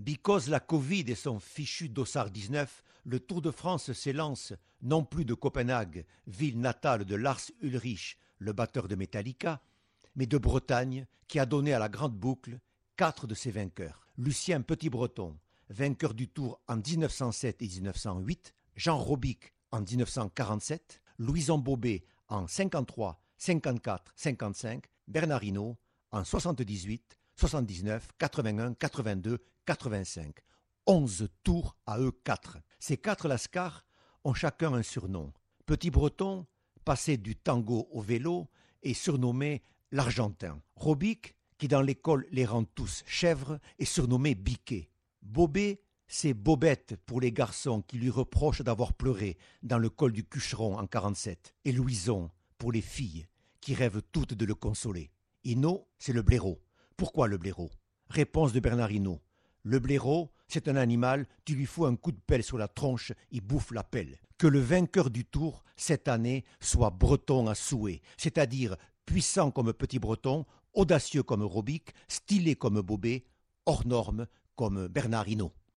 Because la Covid et son fichu Dossard 19, le Tour de France s'élance non plus de Copenhague, ville natale de Lars Ulrich, le batteur de Metallica, mais de Bretagne, qui a donné à la grande boucle quatre de ses vainqueurs. Lucien Petit-Breton, vainqueur du Tour en 1907 et 1908, Jean Robic en 1947, Louison Bobet en 53, 54, 55, Bernard Hinault en 78, 79, 81, 82, 85. 11 tours à eux quatre. Ces quatre lascars ont chacun un surnom. Petit Breton, passé du tango au vélo, est surnommé l'Argentin. Robic, qui dans l'école les rend tous chèvres, est surnommé Biquet. Bobet, c'est Bobette pour les garçons qui lui reprochent d'avoir pleuré dans le col du Cucheron en 47. Et Louison pour les filles qui rêvent toutes de le consoler. Hinault, c'est le blaireau. Pourquoi le blaireau? Réponse de Bernard. Le blaireau, c'est un animal, tu lui fous un coup de pelle sur la tronche, il bouffe la pelle. Que le vainqueur du tour, cette année, soit breton à souhait, c'est-à-dire puissant comme Petit Breton, audacieux comme Robic, stylé comme Bobet, hors norme comme Bernard Hinault.